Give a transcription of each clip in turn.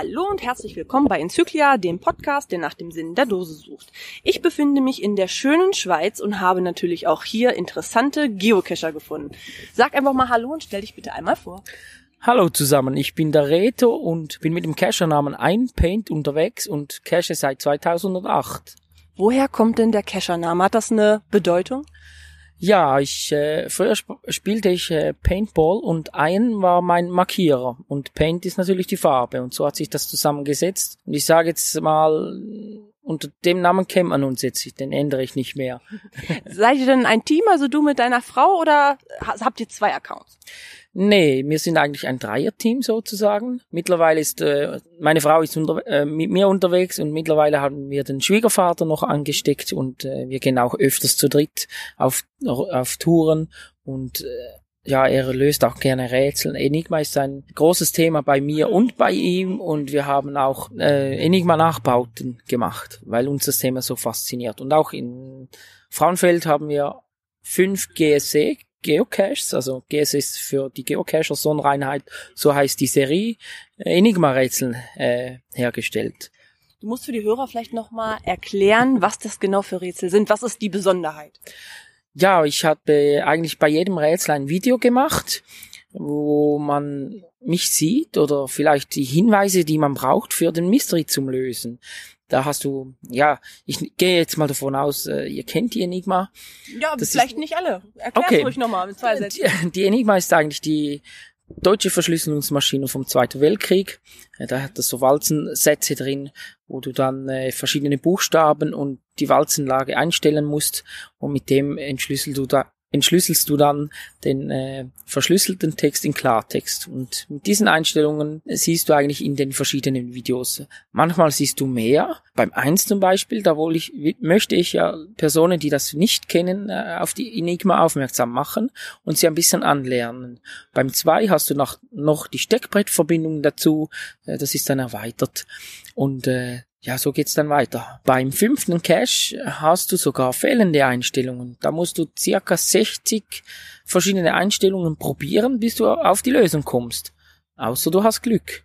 Hallo und herzlich willkommen bei Enzyklia, dem Podcast, der nach dem Sinn der Dose sucht. Ich befinde mich in der schönen Schweiz und habe natürlich auch hier interessante Geocacher gefunden. Sag einfach mal Hallo und stell dich bitte einmal vor. Hallo zusammen, ich bin der Reto und bin mit dem Cacher-Namen Einpaint unterwegs und cache seit 2008. Woher kommt denn der Cacher-Name? Hat das eine Bedeutung? Ja, ich äh, früher sp spielte ich äh, Paintball und Iron war mein Markierer und Paint ist natürlich die Farbe und so hat sich das zusammengesetzt. Und ich sage jetzt mal, unter dem Namen kennt man uns jetzt, den ändere ich nicht mehr. Seid ihr denn ein Team, also du mit deiner Frau oder habt ihr zwei Accounts? Nee, wir sind eigentlich ein Dreierteam sozusagen. Mittlerweile ist äh, meine Frau ist unter, äh, mit mir unterwegs und mittlerweile haben wir den Schwiegervater noch angesteckt und äh, wir gehen auch öfters zu dritt auf, auf Touren und äh, ja, er löst auch gerne Rätsel. Enigma ist ein großes Thema bei mir und bei ihm und wir haben auch äh, Enigma-Nachbauten gemacht, weil uns das Thema so fasziniert. Und auch in Frauenfeld haben wir fünf GSC Geocaches, also GS ist für die Geocacher Sonnenreinheit, so heißt die Serie, Enigma-Rätseln äh, hergestellt. Du musst für die Hörer vielleicht nochmal erklären, was das genau für Rätsel sind. Was ist die Besonderheit? Ja, ich habe eigentlich bei jedem Rätsel ein Video gemacht, wo man mich sieht oder vielleicht die Hinweise, die man braucht für den Mystery zum Lösen. Da hast du, ja, ich gehe jetzt mal davon aus, äh, ihr kennt die Enigma. Ja, das vielleicht ist, nicht alle. Erklär's okay. ruhig nochmal mit zwei Sätzen. Die, die Enigma ist eigentlich die deutsche Verschlüsselungsmaschine vom Zweiten Weltkrieg. Da hat das so Walzensätze drin, wo du dann äh, verschiedene Buchstaben und die Walzenlage einstellen musst und mit dem entschlüsselst du da entschlüsselst du dann den äh, verschlüsselten Text in Klartext. Und mit diesen Einstellungen siehst du eigentlich in den verschiedenen Videos. Manchmal siehst du mehr. Beim eins zum Beispiel, da wohl ich, möchte ich ja Personen, die das nicht kennen, äh, auf die Enigma aufmerksam machen und sie ein bisschen anlernen. Beim zwei hast du noch, noch die Steckbrettverbindung dazu. Äh, das ist dann erweitert. Und äh, ja, so geht's dann weiter. Beim fünften Cache hast du sogar fehlende Einstellungen. Da musst du circa 60 verschiedene Einstellungen probieren, bis du auf die Lösung kommst. Außer du hast Glück.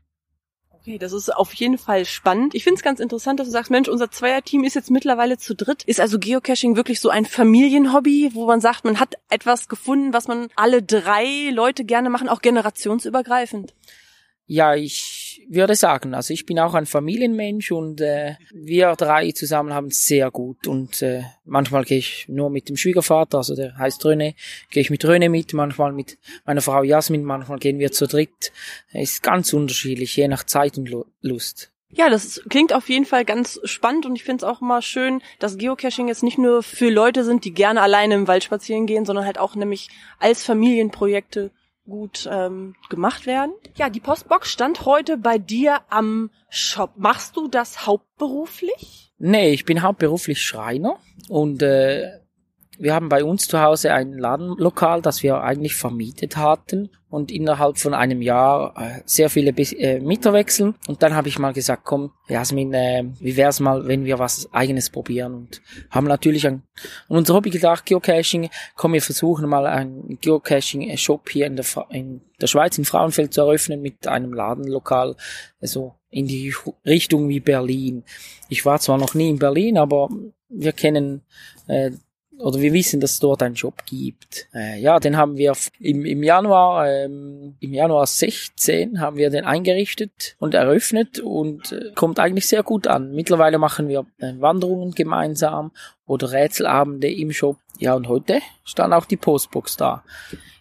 Okay, das ist auf jeden Fall spannend. Ich finde es ganz interessant, dass du sagst, Mensch, unser Zweierteam ist jetzt mittlerweile zu dritt. Ist also Geocaching wirklich so ein Familienhobby, wo man sagt, man hat etwas gefunden, was man alle drei Leute gerne machen, auch generationsübergreifend? Ja, ich würde sagen, also ich bin auch ein Familienmensch und äh, wir drei zusammen haben es sehr gut und äh, manchmal gehe ich nur mit dem Schwiegervater, also der heißt Röne, gehe ich mit Röne mit, manchmal mit meiner Frau Jasmin, manchmal gehen wir zu dritt. Ist ganz unterschiedlich, je nach Zeit und Lust. Ja, das klingt auf jeden Fall ganz spannend und ich finde es auch immer schön, dass Geocaching jetzt nicht nur für Leute sind, die gerne alleine im Wald spazieren gehen, sondern halt auch nämlich als Familienprojekte gut ähm, gemacht werden. Ja, die Postbox stand heute bei dir am Shop. Machst du das hauptberuflich? Nee, ich bin hauptberuflich Schreiner und äh, wir haben bei uns zu Hause ein Ladenlokal, das wir eigentlich vermietet hatten und innerhalb von einem Jahr äh, sehr viele äh, Mieter wechseln. Und dann habe ich mal gesagt, komm, Jasmin, äh, wie wär's mal, wenn wir was eigenes probieren? Und haben natürlich an, an unser Hobby gedacht, Geocaching, komm, wir versuchen mal einen Geocaching-Shop hier in der, in der Schweiz, in Frauenfeld zu eröffnen mit einem Ladenlokal, also in die Richtung wie Berlin. Ich war zwar noch nie in Berlin, aber wir kennen äh, oder wir wissen, dass es dort einen Shop gibt. Äh, ja, den haben wir im, im Januar, ähm, im Januar 16 haben wir den eingerichtet und eröffnet und äh, kommt eigentlich sehr gut an. Mittlerweile machen wir äh, Wanderungen gemeinsam oder Rätselabende im Shop. Ja, und heute stand auch die Postbox da.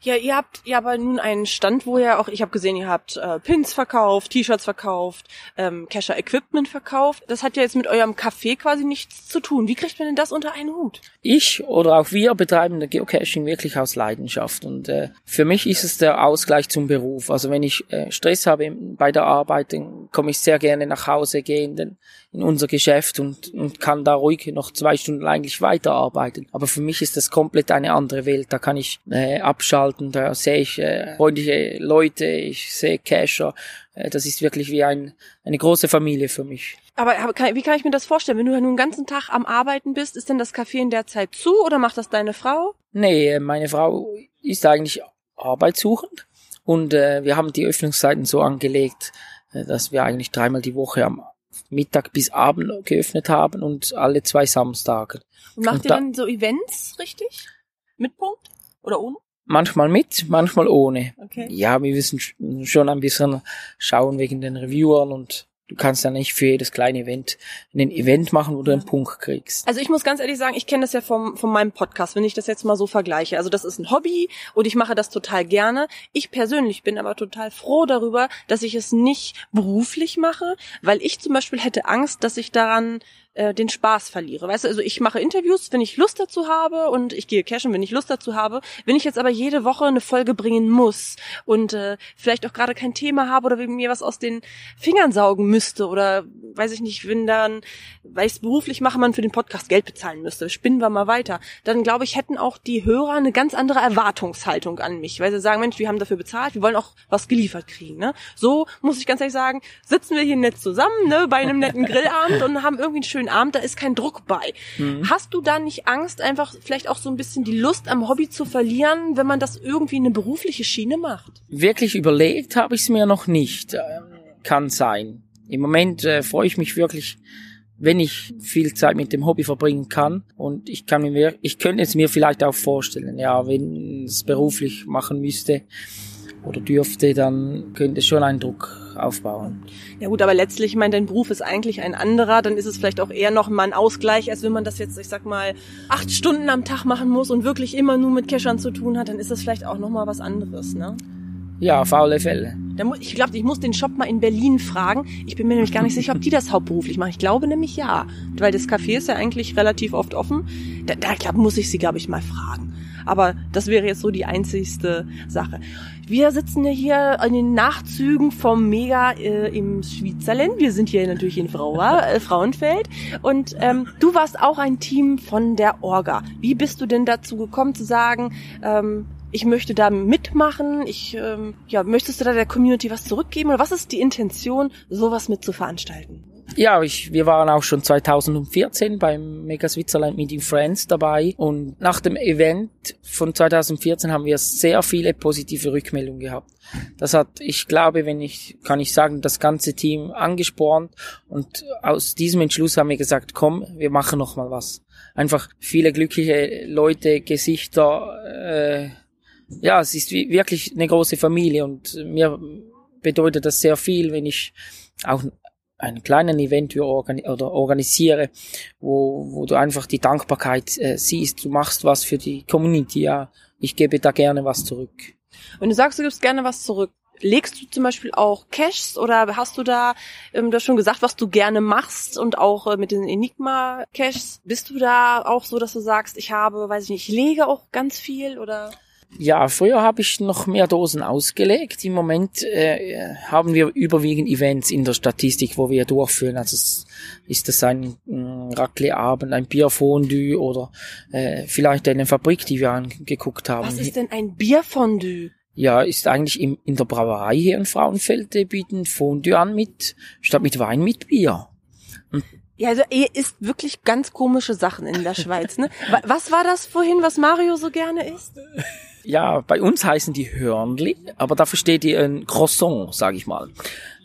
Ja, ihr habt ja aber nun einen Stand, wo ihr auch, ich habe gesehen, ihr habt äh, Pins verkauft, T-Shirts verkauft, ähm, Casher Equipment verkauft. Das hat ja jetzt mit eurem Café quasi nichts zu tun. Wie kriegt man denn das unter einen Hut? Ich oder auch wir betreiben der Geocaching wirklich aus Leidenschaft und äh, für mich ist es der Ausgleich zum Beruf. Also wenn ich äh, Stress habe bei der Arbeit, dann komme ich sehr gerne nach Hause gehen denn in unser Geschäft und, und kann da ruhig noch zwei Stunden eigentlich weiterarbeiten. Aber für mich ist das komplett eine andere Welt. Da kann ich äh, abschalten da sehe ich äh, freundliche Leute, ich sehe Cacher. Äh, das ist wirklich wie ein, eine große Familie für mich. Aber, aber kann, wie kann ich mir das vorstellen? Wenn du nun den ganzen Tag am Arbeiten bist, ist denn das Café in der Zeit zu oder macht das deine Frau? Nee, meine Frau ist eigentlich arbeitssuchend und äh, wir haben die Öffnungszeiten so angelegt, äh, dass wir eigentlich dreimal die Woche am Mittag bis Abend geöffnet haben und alle zwei Samstage. Und macht Und ihr da- dann so Events, richtig? Mit Punkt? Oder ohne? Manchmal mit, manchmal ohne. Okay. Ja, wir müssen sch- schon ein bisschen schauen wegen den Reviewern und du kannst ja nicht für jedes kleine Event ein Event machen, wo du einen Punkt kriegst. Also ich muss ganz ehrlich sagen, ich kenne das ja vom, von meinem Podcast, wenn ich das jetzt mal so vergleiche. Also das ist ein Hobby und ich mache das total gerne. Ich persönlich bin aber total froh darüber, dass ich es nicht beruflich mache, weil ich zum Beispiel hätte Angst, dass ich daran äh, den Spaß verliere. Weißt du, also ich mache Interviews, wenn ich Lust dazu habe und ich gehe cashen, wenn ich Lust dazu habe. Wenn ich jetzt aber jede Woche eine Folge bringen muss und äh, vielleicht auch gerade kein Thema habe oder mir was aus den Fingern saugen müsste oder weiß ich nicht, wenn dann, weil ich es beruflich mache, man für den Podcast Geld bezahlen müsste, spinnen wir mal weiter, dann glaube ich, hätten auch die Hörer eine ganz andere Erwartungshaltung an mich, weil sie sagen, Mensch, wir haben dafür bezahlt, wir wollen auch was geliefert kriegen. Ne? So muss ich ganz ehrlich sagen, sitzen wir hier nett zusammen, ne, bei einem netten Grillabend und haben irgendwie einen schönen Abend, da ist kein Druck bei. Hast du da nicht Angst, einfach vielleicht auch so ein bisschen die Lust am Hobby zu verlieren, wenn man das irgendwie in eine berufliche Schiene macht? Wirklich überlegt habe ich es mir noch nicht. Ähm, Kann sein. Im Moment äh, freue ich mich wirklich, wenn ich viel Zeit mit dem Hobby verbringen kann. Und ich kann mir, ich könnte es mir vielleicht auch vorstellen, ja, wenn es beruflich machen müsste oder dürfte, dann könnte es schon einen Druck aufbauen. Ja gut, aber letztlich, ich meine, dein Beruf ist eigentlich ein anderer, dann ist es vielleicht auch eher noch mal ein Ausgleich, als wenn man das jetzt, ich sag mal, acht Stunden am Tag machen muss und wirklich immer nur mit Cashern zu tun hat, dann ist das vielleicht auch noch mal was anderes, ne? Ja, auf alle Fälle. Ich glaube, ich muss den Shop mal in Berlin fragen. Ich bin mir nämlich gar nicht sicher, ob die das hauptberuflich machen. Ich glaube nämlich ja, weil das Café ist ja eigentlich relativ oft offen. Da, da glaub, muss ich sie, glaube ich, mal fragen. Aber das wäre jetzt so die einzigste Sache. Wir sitzen ja hier an den Nachzügen vom Mega äh, im Schweizerland. Wir sind hier natürlich in Fraua, äh, Frauenfeld. Und ähm, du warst auch ein Team von der Orga. Wie bist du denn dazu gekommen zu sagen, ähm, ich möchte da mitmachen, ich, ähm, ja, möchtest du da der Community was zurückgeben oder was ist die Intention, sowas mit zu veranstalten? Ja, ich, wir waren auch schon 2014 beim Mega Switzerland Meeting Friends dabei und nach dem Event von 2014 haben wir sehr viele positive Rückmeldungen gehabt. Das hat, ich glaube, wenn ich, kann ich sagen, das ganze Team angespornt und aus diesem Entschluss haben wir gesagt, komm, wir machen noch mal was. Einfach viele glückliche Leute, Gesichter, äh, ja, es ist wirklich eine große Familie und mir bedeutet das sehr viel, wenn ich auch einen kleinen Event oder organisiere, wo, wo du einfach die Dankbarkeit äh, siehst, du machst was für die Community, ja, ich gebe da gerne was zurück. Wenn du sagst, du gibst gerne was zurück, legst du zum Beispiel auch Caches oder hast du da, ähm, du hast schon gesagt, was du gerne machst und auch äh, mit den Enigma-Caches, bist du da auch so, dass du sagst, ich habe, weiß ich nicht, ich lege auch ganz viel oder? Ja, früher habe ich noch mehr Dosen ausgelegt. Im Moment äh, haben wir überwiegend Events in der Statistik, wo wir durchführen. Also ist das ein mm, Raclette-Abend, ein Bierfondue oder äh, vielleicht eine Fabrik, die wir angeguckt haben. Was ist denn ein Bierfondue? Ja, ist eigentlich im, in der Brauerei hier in Frauenfeld, die bieten Fondue an mit, statt mit Wein mit Bier. Ja, also ihr isst wirklich ganz komische Sachen in der Schweiz, ne? Wa- Was war das vorhin, was Mario so gerne isst? Ja, bei uns heißen die Hörnli, aber dafür steht die ein Croissant, sag ich mal.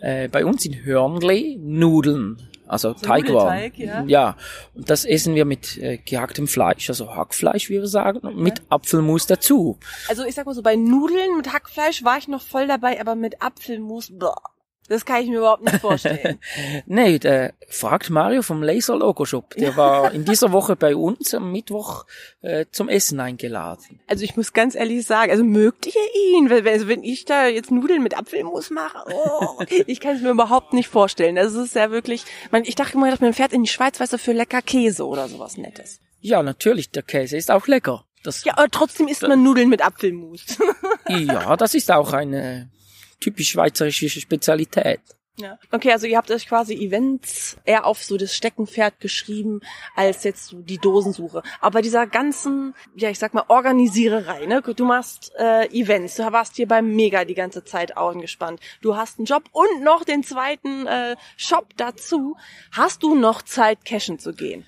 Äh, bei uns sind Hörnli Nudeln, also Teigwaren. Nudelteig, ja. ja, und das essen wir mit äh, gehacktem Fleisch, also Hackfleisch, wie wir sagen, und mit Apfelmus dazu. Also ich sag mal so, bei Nudeln mit Hackfleisch war ich noch voll dabei, aber mit Apfelmus, boah, das kann ich mir überhaupt nicht vorstellen. Nee, der fragt Mario vom Laser Logo Shop. Der war in dieser Woche bei uns am Mittwoch äh, zum Essen eingeladen. Also ich muss ganz ehrlich sagen, also mögt ihr ihn? Also wenn ich da jetzt Nudeln mit Apfelmus mache, oh, ich kann es mir überhaupt nicht vorstellen. Das ist ja wirklich, man, ich dachte immer, man fährt in die Schweiz, weißt du, für lecker Käse oder sowas Nettes. Ja, natürlich, der Käse ist auch lecker. Das, Ja, aber trotzdem isst man Nudeln mit Apfelmus. ja, das ist auch eine typisch schweizerische Spezialität. Ja. Okay, also ihr habt euch quasi Events eher auf so das Steckenpferd geschrieben, als jetzt so die Dosensuche. Aber dieser ganzen, ja, ich sag mal, Organisiererei, ne? Du machst äh, Events, du warst hier beim Mega die ganze Zeit angespannt. Du hast einen Job und noch den zweiten äh, Shop dazu. Hast du noch Zeit, cashen zu gehen?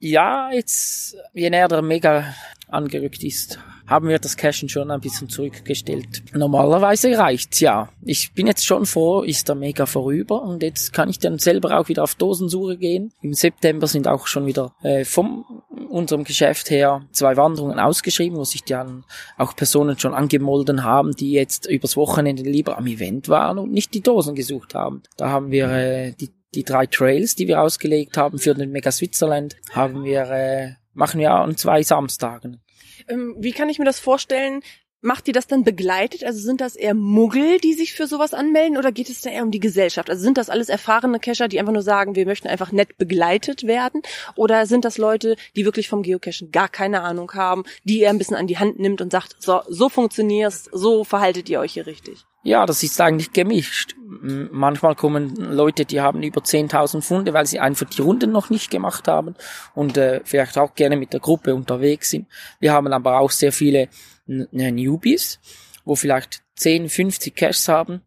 Ja, jetzt, je näher der Mega angerückt ist, haben wir das Cashen schon ein bisschen zurückgestellt. Normalerweise reicht's ja. Ich bin jetzt schon froh, ist der Mega vorüber und jetzt kann ich dann selber auch wieder auf Dosensuche gehen. Im September sind auch schon wieder äh, vom unserem Geschäft her zwei Wanderungen ausgeschrieben, wo sich dann auch Personen schon angemolden haben, die jetzt übers Wochenende lieber am Event waren und nicht die Dosen gesucht haben. Da haben wir äh, die die drei Trails, die wir ausgelegt haben für den Mega Switzerland, haben wir äh, machen wir an zwei Samstagen. Ähm, wie kann ich mir das vorstellen? Macht ihr das dann begleitet? Also sind das eher Muggel, die sich für sowas anmelden oder geht es da eher um die Gesellschaft? Also sind das alles erfahrene Cacher, die einfach nur sagen, wir möchten einfach nett begleitet werden? Oder sind das Leute, die wirklich vom Geocachen gar keine Ahnung haben, die ihr ein bisschen an die Hand nimmt und sagt, so, so funktioniert's, so verhaltet ihr euch hier richtig? Ja, das ist eigentlich gemischt. Manchmal kommen Leute, die haben über 10.000 Funde, weil sie einfach die Runden noch nicht gemacht haben und äh, vielleicht auch gerne mit der Gruppe unterwegs sind. Wir haben aber auch sehr viele Newbies, wo vielleicht 10, 50 Caches haben,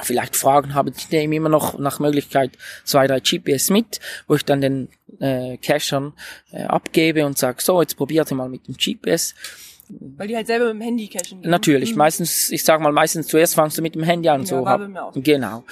vielleicht Fragen haben, ich nehme immer noch nach Möglichkeit zwei, drei GPS mit, wo ich dann den äh, Cachern äh, abgebe und sage, so, jetzt probiert ihr mal mit dem GPS weil die halt selber mit dem Handy cashen. Gehen. Natürlich, mhm. meistens, ich sag mal, meistens zuerst fangst du mit dem Handy an. Ja, so war bei mir auch. Genau.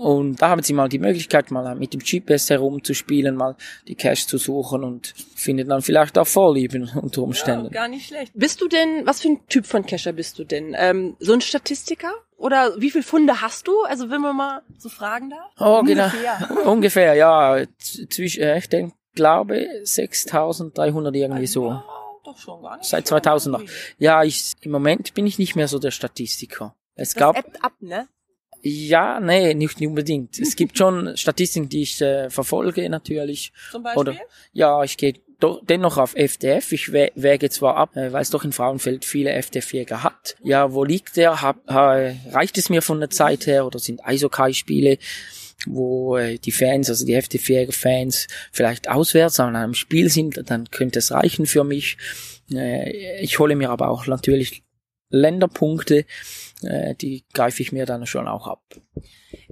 Und da haben sie mal die Möglichkeit, mal mit dem GPS herumzuspielen, mal die Cache zu suchen und findet dann vielleicht auch Vorlieben unter Umständen. Ja, gar nicht schlecht. Bist du denn, was für ein Typ von Cacher bist du denn? Ähm, so ein Statistiker? Oder wie viel Funde hast du? Also wenn man mal so fragen darf? Oh, genau. Ungefähr. genau. Ungefähr, ja. Zwischen, äh, ich denke, glaube 6300 irgendwie so. Wow doch schon gar nicht. Seit 2000 noch. Ja, ich, im Moment bin ich nicht mehr so der Statistiker. Es das gab. Ebbt ab, ne? Ja, nee, nicht unbedingt. Es gibt schon Statistiken, die ich äh, verfolge natürlich. Zum Beispiel? Oder, ja, ich gehe dennoch auf FDF. Ich wä wäge zwar ab, äh, weil es doch in Frauenfeld viele FDF-Jäger hat. Ja, wo liegt der? Hab, äh, reicht es mir von der Zeit her oder sind Eishockey-Spiele? Wo äh, die Fans, also die FT4-Fans vielleicht auswärts an einem Spiel sind, dann könnte es reichen für mich. Äh, ich hole mir aber auch natürlich Länderpunkte, äh, die greife ich mir dann schon auch ab.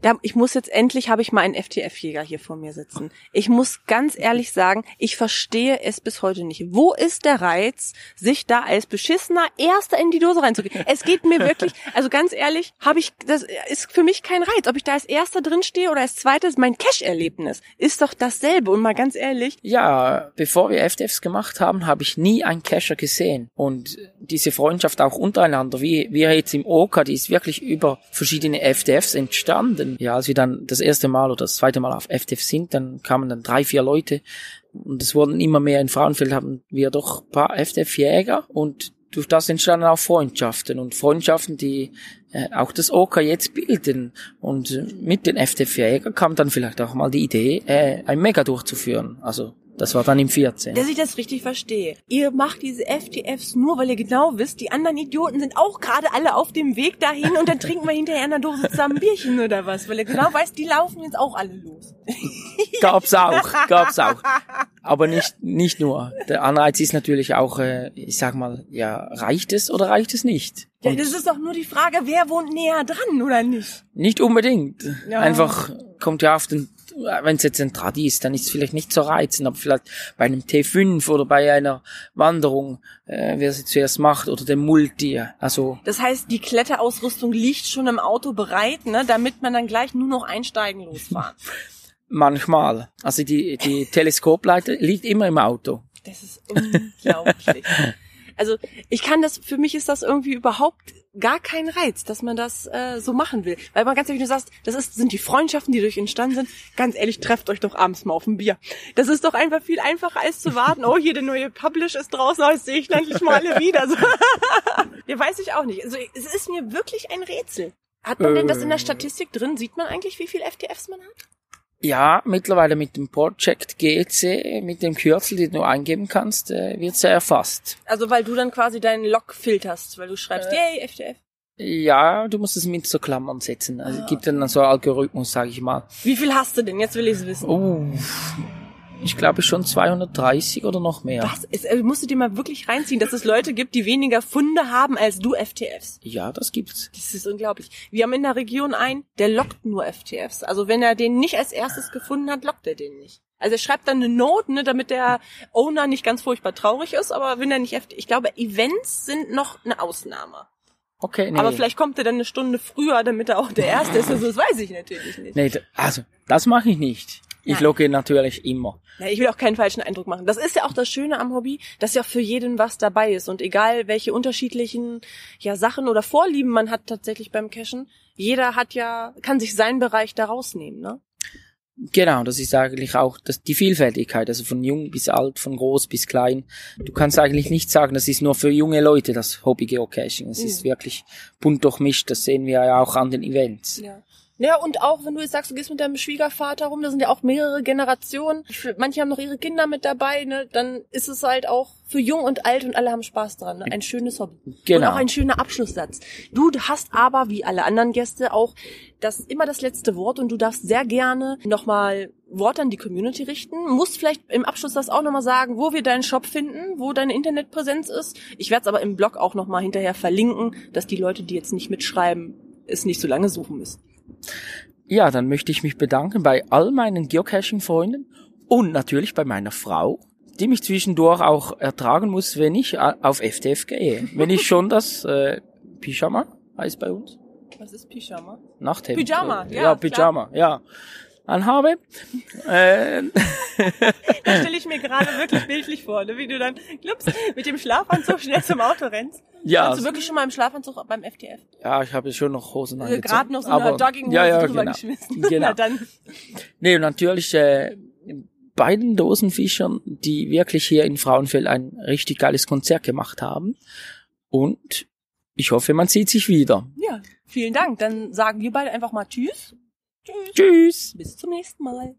Da, ich muss jetzt endlich, habe ich mal einen FTF-Jäger hier vor mir sitzen. Ich muss ganz ehrlich sagen, ich verstehe es bis heute nicht. Wo ist der Reiz, sich da als beschissener Erster in die Dose reinzugehen? Es geht mir wirklich, also ganz ehrlich, habe ich, das ist für mich kein Reiz. Ob ich da als Erster drin stehe oder als Zweites, mein Cash-Erlebnis ist doch dasselbe. Und mal ganz ehrlich. Ja, bevor wir FTFs gemacht haben, habe ich nie einen Casher gesehen. Und diese Freundschaft auch untereinander, wie wir jetzt im OK, die ist wirklich über verschiedene FTFs entstanden. Ja, als wir dann das erste Mal oder das zweite Mal auf FTF sind, dann kamen dann drei, vier Leute und es wurden immer mehr in Frauenfeld haben wir doch paar FTF-Jäger und durch das entstanden auch Freundschaften und Freundschaften, die äh, auch das OK jetzt bilden. Und äh, mit den FTF-Jägern kam dann vielleicht auch mal die Idee, äh, ein Mega durchzuführen. Also das war dann im 14. Dass ich das richtig verstehe. Ihr macht diese FTFs nur, weil ihr genau wisst, die anderen Idioten sind auch gerade alle auf dem Weg dahin und dann trinken wir hinterher in der Dose zusammen Bierchen oder was, weil ihr genau weißt, die laufen jetzt auch alle los. gab's auch, gab's auch. Aber nicht, nicht nur. Der Anreiz ist natürlich auch, äh, ich sag mal, ja, reicht es oder reicht es nicht? Ja, das ist doch nur die Frage, wer wohnt näher dran oder nicht? Nicht unbedingt. Ja. Einfach kommt ja auf den wenn es jetzt ein Tradi ist, dann ist es vielleicht nicht so reizend, aber vielleicht bei einem T5 oder bei einer Wanderung, äh, wer es zuerst macht, oder dem Multi. Also. Das heißt, die Kletterausrüstung liegt schon im Auto bereit, ne, damit man dann gleich nur noch einsteigen losfahren. Manchmal. Also die, die Teleskopleiter liegt immer im Auto. Das ist unglaublich. Also ich kann das, für mich ist das irgendwie überhaupt gar kein Reiz, dass man das äh, so machen will. Weil man ganz ehrlich, du sagst, das ist, sind die Freundschaften, die durch entstanden sind. Ganz ehrlich, trefft euch doch abends mal auf ein Bier. Das ist doch einfach viel einfacher als zu warten. Oh, hier der neue Publish ist draußen, jetzt sehe ich endlich mal alle wieder. So. ja, weiß ich auch nicht. Also es ist mir wirklich ein Rätsel. Hat man denn das in der Statistik drin? Sieht man eigentlich, wie viel FTFs man hat? Ja, mittlerweile mit dem Project GC, mit dem Kürzel, den du eingeben kannst, äh, wird er erfasst. Also weil du dann quasi deinen Log filterst, weil du schreibst, äh, yay, FTF. Ja, du musst es mit so Klammern setzen. Also ah. gibt dann so einen Algorithmus, sage ich mal. Wie viel hast du denn? Jetzt will ich es wissen. Oh, ich glaube schon 230 oder noch mehr. Was? Es, also musst du dir mal wirklich reinziehen, dass es Leute gibt, die weniger Funde haben als du FTFs. Ja, das gibt's. Das ist unglaublich. Wir haben in der Region einen, der lockt nur FTFs. Also wenn er den nicht als erstes gefunden hat, lockt er den nicht. Also er schreibt dann eine Note, ne, damit der Owner nicht ganz furchtbar traurig ist, aber wenn er nicht heftig, ich glaube, Events sind noch eine Ausnahme. Okay, nee. Aber vielleicht kommt er dann eine Stunde früher, damit er auch der Erste ist. Also das weiß ich natürlich nicht. Nee, also, das mache ich nicht. Ich logge natürlich immer. Ja, ich will auch keinen falschen Eindruck machen. Das ist ja auch das Schöne am Hobby, dass ja für jeden was dabei ist. Und egal, welche unterschiedlichen ja, Sachen oder Vorlieben man hat tatsächlich beim Cashen, jeder hat ja, kann sich seinen Bereich da rausnehmen, ne? Genau, das ist eigentlich auch das, die Vielfältigkeit, also von jung bis alt, von groß bis klein. Du kannst eigentlich nicht sagen, das ist nur für junge Leute, das Hobby Geocaching. Es ist wirklich bunt durchmischt, das sehen wir ja auch an den Events. Ja. Ja, und auch wenn du jetzt sagst, du gehst mit deinem Schwiegervater rum, da sind ja auch mehrere Generationen. Manche haben noch ihre Kinder mit dabei, ne? Dann ist es halt auch für jung und alt und alle haben Spaß dran. Ne? Ein schönes Hobby. Genau. Und auch ein schöner Abschlusssatz. Du hast aber, wie alle anderen Gäste, auch das immer das letzte Wort und du darfst sehr gerne nochmal Wort an die Community richten. Musst vielleicht im Abschluss das auch nochmal sagen, wo wir deinen Shop finden, wo deine Internetpräsenz ist. Ich werde es aber im Blog auch nochmal hinterher verlinken, dass die Leute, die jetzt nicht mitschreiben, es nicht so lange suchen müssen. Ja, dann möchte ich mich bedanken bei all meinen Geocaching-Freunden und natürlich bei meiner Frau, die mich zwischendurch auch ertragen muss, wenn ich auf FTF gehe. wenn ich schon das äh, Pyjama heißt bei uns. Was ist Pyjama? Nachthemd. Pyjama, äh, ja, Ja, Pyjama, ja. Anhabe. Äh, Das stelle ich mir gerade wirklich bildlich vor, ne? wie du dann glups, mit dem Schlafanzug schnell zum Auto rennst. ja, Warst du wirklich schon mal im Schlafanzug beim FTF? ja, ich habe schon noch Hosen Äh, angezogen. Gerade noch so eine Jogginghose ja, ja, drüber genau. geschmissen. Genau. Na dann. Nee, natürlich äh, beiden Dosenfischern, die wirklich hier in Frauenfeld ein richtig geiles Konzert gemacht haben. Und ich hoffe, man sieht sich wieder. Ja, vielen Dank. Dann sagen wir beide einfach mal Tschüss. Tschüss. Bis zum nächsten Mal.